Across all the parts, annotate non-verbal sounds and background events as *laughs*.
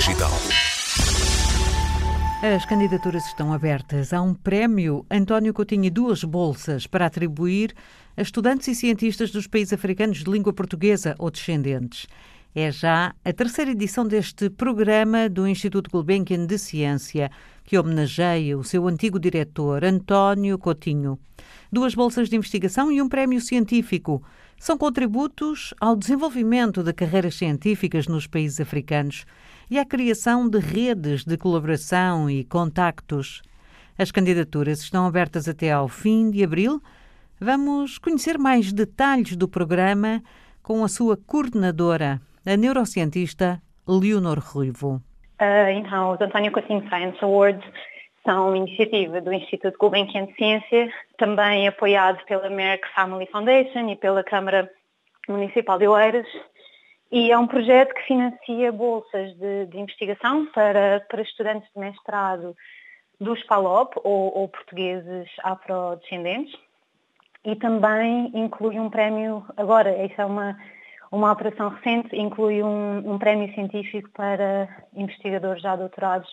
Digital. As candidaturas estão abertas. Há um prémio António Coutinho e duas bolsas para atribuir a estudantes e cientistas dos países africanos de língua portuguesa ou descendentes. É já a terceira edição deste programa do Instituto Gulbenkian de Ciência, que homenageia o seu antigo diretor, António Coutinho. Duas bolsas de investigação e um prémio científico são contributos ao desenvolvimento de carreiras científicas nos países africanos e à criação de redes de colaboração e contactos. As candidaturas estão abertas até ao fim de abril. Vamos conhecer mais detalhes do programa com a sua coordenadora, a neurocientista Leonor Ruivo. Uh, então, os António Coutinho Science Awards são iniciativa do Instituto Gulbenkian de Ciência, também apoiado pela Merck Family Foundation e pela Câmara Municipal de Oeiras. E é um projeto que financia bolsas de, de investigação para, para estudantes de mestrado dos PALOP, ou, ou portugueses afrodescendentes, e também inclui um prémio, agora, isso é uma, uma operação recente, inclui um, um prémio científico para investigadores já doutorados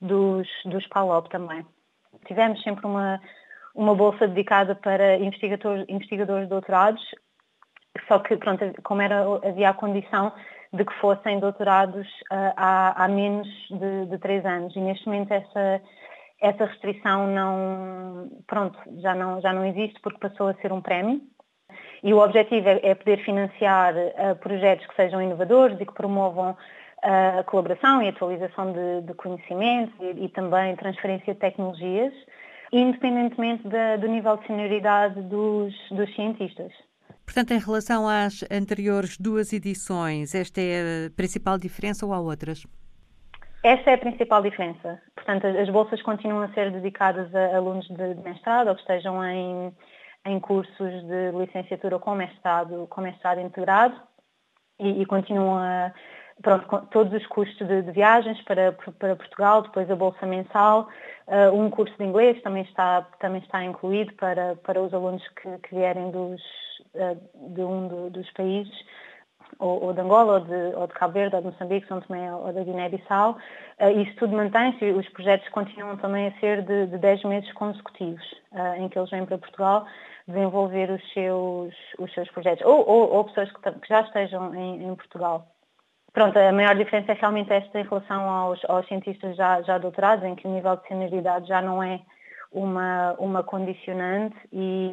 dos, dos PALOP também. Tivemos sempre uma, uma bolsa dedicada para investigadores, investigadores doutorados, só que, pronto, como era, havia a condição de que fossem doutorados uh, há, há, menos de, de três anos. E neste momento essa, essa restrição não, pronto, já não, já não existe porque passou a ser um prémio. E o objetivo é, é poder financiar uh, projetos que sejam inovadores e que promovam a colaboração e atualização de, de conhecimentos e, e, também transferência de tecnologias, independentemente do nível de senioridade dos, dos cientistas. Portanto, em relação às anteriores duas edições, esta é a principal diferença ou há outras? Esta é a principal diferença. Portanto, as bolsas continuam a ser dedicadas a alunos de mestrado ou que estejam em, em cursos de licenciatura com mestrado, com mestrado integrado e, e continuam a pronto, todos os custos de, de viagens para, para, Portugal, depois a bolsa mensal, uh, um curso de inglês também está, também está incluído para, para os alunos que, que vierem dos, de um do, dos países, ou, de Angola, ou de, ou de Cabo Verde, ou de Moçambique, São Tomé ou da Guiné-Bissau. Uh, isso tudo mantém-se e os projetos continuam também a ser de, de 10 meses consecutivos, em que eles vêm para Portugal desenvolver os seus, os seus projetos, ou, ou, ou pessoas que, que, já estejam em, em Portugal. Pronto, a maior diferença é realmente esta em relação aos, aos cientistas já, já doutorados, em que o nível de senioridade já não é uma, uma condicionante e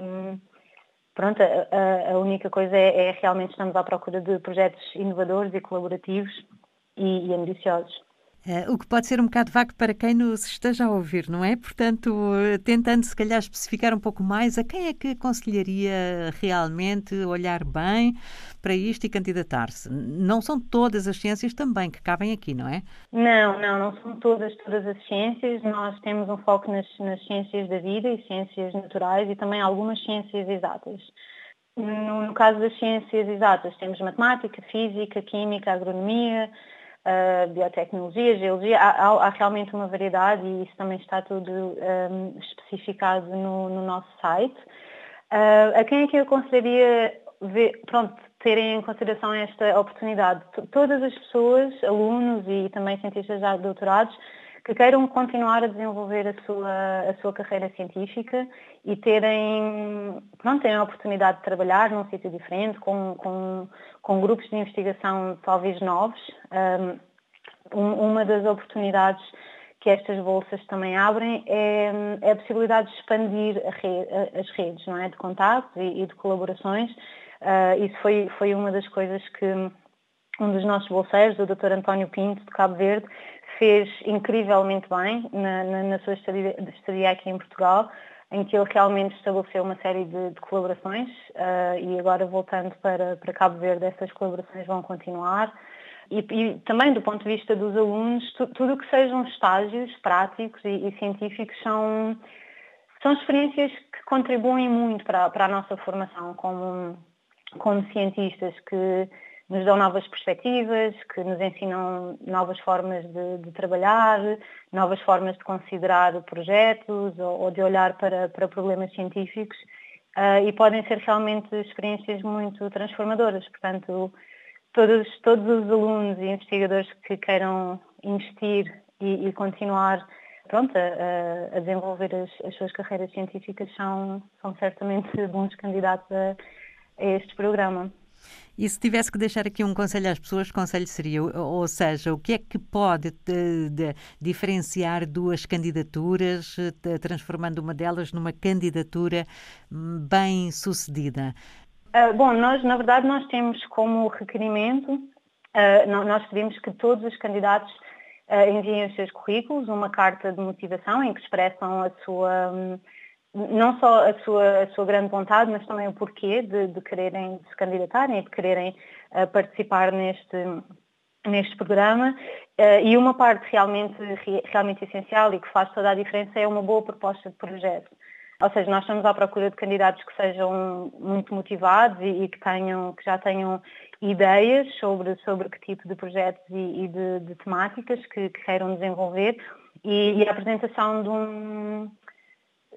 pronto, a, a única coisa é, é, realmente estamos à procura de projetos inovadores e colaborativos e, e ambiciosos. Uh, o que pode ser um bocado vago para quem nos esteja a ouvir, não é? Portanto, tentando se calhar especificar um pouco mais, a quem é que aconselharia realmente olhar bem para isto e candidatar-se? Não são todas as ciências também que cabem aqui, não é? Não, não, não são todas, todas as ciências. Nós temos um foco nas, nas ciências da vida e ciências naturais e também algumas ciências exatas. No, no caso das ciências exatas, temos matemática, física, química, agronomia, uh, biotecnologia, geologia, há, há, realmente uma variedade e isso também está tudo um, especificado no, no, nosso site. Uh, a quem é que eu aconselharia ver, pronto, terem em consideração esta oportunidade? Todas as pessoas, alunos e também cientistas já doutorados, que queiram continuar a desenvolver a sua, a sua carreira científica e terem, pronto, terem a oportunidade de trabalhar num sítio diferente, com, com, com grupos de investigação talvez novos. Um, uma das oportunidades que estas bolsas também abrem é, é a possibilidade de expandir as redes não é? de contatos e, e de colaborações. Uh, isso foi, foi uma das coisas que um dos nossos bolseiros, o Dr. António Pinto, de Cabo Verde, fez incrivelmente bem na, na, na sua estadia, estadia, aqui em Portugal, em que ele realmente estabeleceu uma série de, de colaborações uh, e agora voltando para, para Cabo Verde essas colaborações vão continuar. E, e também do ponto de vista dos alunos, tu, tudo o que sejam estágios práticos e, e, científicos são, são experiências que contribuem muito para, para a nossa formação como, como cientistas, que nos dão novas perspectivas, que nos ensinam novas formas de, de trabalhar, novas formas de considerar projetos ou, ou de olhar para, para problemas científicos uh, e podem ser realmente experiências muito transformadoras. Portanto, todos, todos os alunos e investigadores que queiram investir e, e continuar pronto, a, a desenvolver as, as, suas carreiras científicas são, são certamente *laughs* bons candidatos a, a este programa. E se tivesse que deixar aqui um conselho às pessoas, que conselho seria? Ou seja, o que é que pode de, de, diferenciar duas candidaturas, de, transformando uma delas numa candidatura hum, bem sucedida? Uh, bom, nós, na verdade, nós temos como requerimento, uh, nós pedimos que todos os candidatos uh, enviem os seus currículos, uma carta de motivação em que expressam a sua, um, não só a sua, a sua grande vontade, mas também o porquê de, de quererem se candidatarem e de quererem participar neste, neste programa e uma parte realmente, realmente essencial e que faz toda a diferença é uma boa proposta de projeto. Ou seja, nós estamos à procura de candidatos que sejam muito motivados e, e que, tenham, que já tenham ideias sobre, sobre que tipo de projetos e, e de, de, temáticas que, que queiram desenvolver e, e, a apresentação de, um,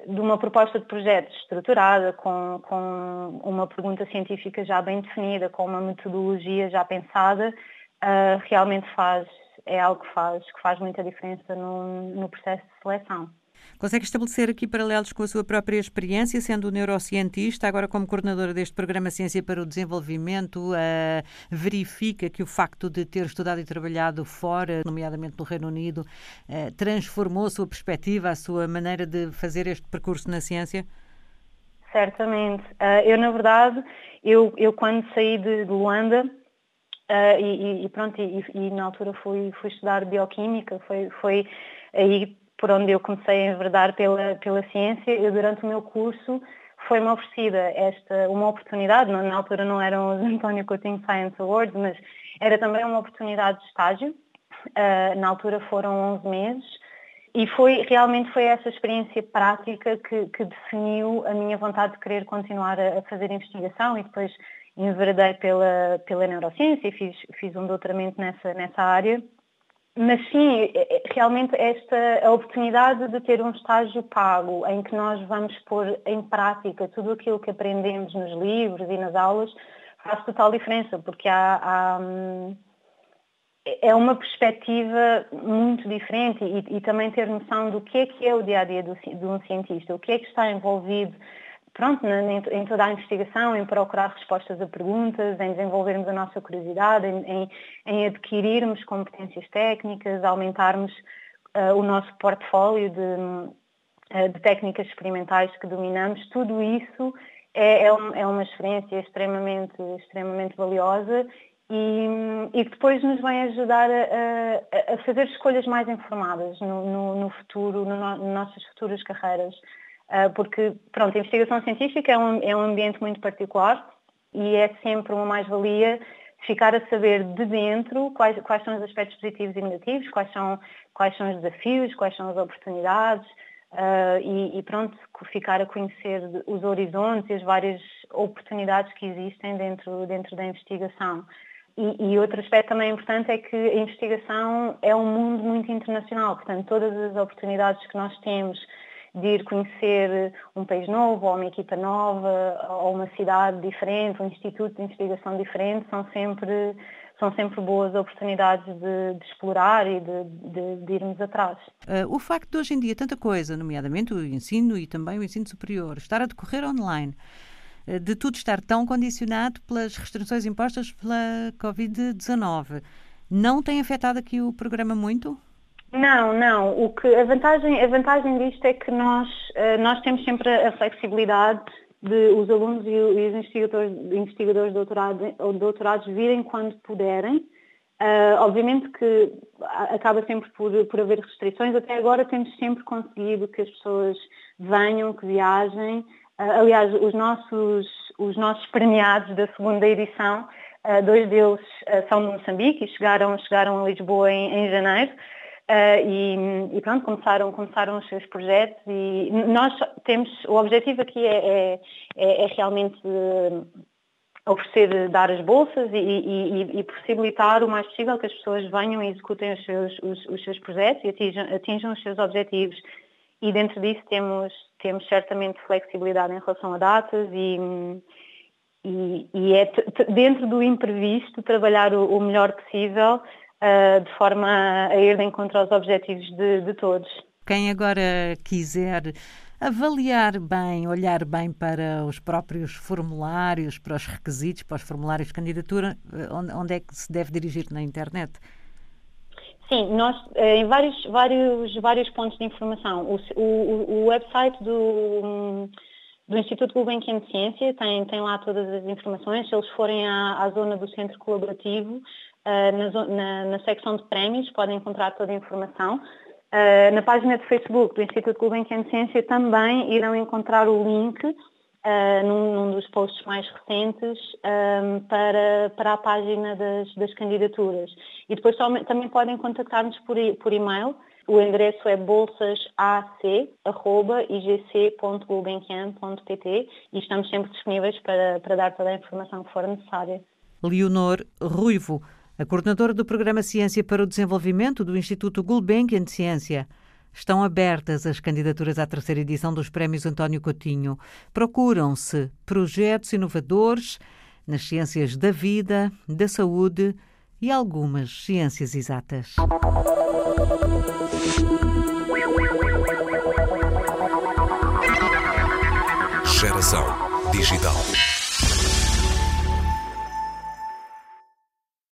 de uma proposta de projeto estruturada, com, com uma pergunta científica já bem definida, com uma metodologia já pensada, uh, realmente faz, é algo que faz, que faz muita diferença no, no processo de seleção. Consegue estabelecer aqui paralelos com a sua própria experiência, sendo neurocientista, agora como coordenadora deste programa Ciência para o Desenvolvimento, uh, verifica que o facto de ter estudado e trabalhado fora, nomeadamente no Reino Unido, uh, transformou a sua perspectiva, a sua maneira de fazer este percurso na ciência? Certamente. Uh, eu, na verdade, eu, eu quando saí de, de Luanda, Uh, e, e, pronto, e, e, na altura fui, fui estudar bioquímica, foi, foi aí por onde eu comecei a enverdar pela, pela ciência, eu durante o meu curso foi-me oferecida esta, uma oportunidade, na altura não eram os *laughs* António Coutinho Science Awards, mas era também uma oportunidade de estágio, uh, na altura foram 11 meses, e foi, realmente foi essa experiência prática que, que definiu a minha vontade de querer continuar a, a fazer investigação e depois enverdei pela, pela neurociência e fiz, fiz um doutoramento nessa, nessa área mas sim, é, é, realmente esta a oportunidade de ter um estágio pago em que nós vamos pôr em prática tudo aquilo que aprendemos nos livros e nas aulas faz total diferença, porque há, há é uma perspectiva muito diferente e, e, também ter noção do que é que é o dia a dia de um cientista, o que é que está envolvido pronto, em, toda a investigação, em procurar respostas a perguntas, em desenvolvermos a nossa curiosidade, em, em, em adquirirmos competências técnicas, aumentarmos uh, o nosso portfólio de, uh, de, técnicas experimentais que dominamos, tudo isso é, é, um, é uma experiência extremamente, extremamente valiosa e, e, que depois nos vai ajudar a, a, fazer escolhas mais informadas no, no, no futuro, no, no, nas nossas futuras carreiras. Ah, porque, pronto, a investigação científica é um, é um ambiente muito particular e é sempre uma mais-valia ficar a saber de dentro quais, quais são os aspectos positivos e negativos, quais são, quais são os desafios, quais são as oportunidades uh, e, e, pronto, ficar a conhecer os horizontes e as várias oportunidades que existem dentro, dentro da investigação. E, e, outro aspecto também importante é que a investigação é um mundo muito internacional, portanto todas as oportunidades que nós temos de ir conhecer um país novo, ou uma equipa nova, ou uma cidade diferente, um instituto de investigação diferente, são sempre, são sempre boas oportunidades de, de explorar e de, de, de, irmos atrás. Uh, o facto de hoje em dia tanta coisa, nomeadamente o ensino e também o ensino superior, estar a decorrer online, uh, de tudo estar tão condicionado pelas restrições impostas pela Covid-19, não tem afetado aqui o programa muito? Não, não. O que, a, vantagem, a vantagem disto é que nós, eh, nós temos sempre a flexibilidade de os alunos e os investigadores, investigadores doutorado, ou doutorados virem quando puderem. Uh, obviamente que acaba sempre por, por haver restrições. Até agora temos sempre conseguido que as pessoas venham, que viajem. Uh, aliás, os nossos, os nossos premiados da segunda edição, uh, dois deles são de Moçambique e chegaram, chegaram a Lisboa em, em janeiro. Uh, e, e, pronto, começaram, começaram os seus projetos e nós temos, o objetivo aqui é, é, é realmente oferecer, dar as bolsas e, e, e, possibilitar o mais possível que as pessoas venham e executem os seus, os, os seus projetos e atinjam, atinjam, os seus objetivos. E dentro disso temos, temos certamente flexibilidade em relação a datas e, e, e é dentro do imprevisto trabalhar o, o melhor possível de forma a, ir de encontro aos objetivos de, de todos. Quem agora quiser avaliar bem, olhar bem para os próprios formulários, para os requisitos, para os formulários de candidatura, eh, onde, é que se deve dirigir na internet? Sim, nós eh, em vários, vários, vários pontos de informação. O, o, o website do, do Instituto Gulbenkian de Ciência tem, tem lá todas as informações. Se eles forem à, à zona do centro colaborativo, na, na, na, secção de prémios, podem encontrar toda a informação. Uh, na página de Facebook do Instituto Gulbenkian de Ciência também irão encontrar o link uh, num, num, dos posts mais recentes para, para a página das, das candidaturas. E depois também podem contactar-nos por, por e-mail. O endereço é bolsasac.igc.gulbenkian.pt e estamos sempre disponíveis para, para dar toda a informação que for necessária. Leonor Ruivo, a coordenadora do Programa Ciência para o Desenvolvimento do Instituto Gulbenkian de Ciência. Estão abertas as candidaturas à terceira edição dos Prémios António Coutinho. Procuram-se projetos inovadores nas ciências da vida, da saúde e algumas ciências exatas. Geração Digital.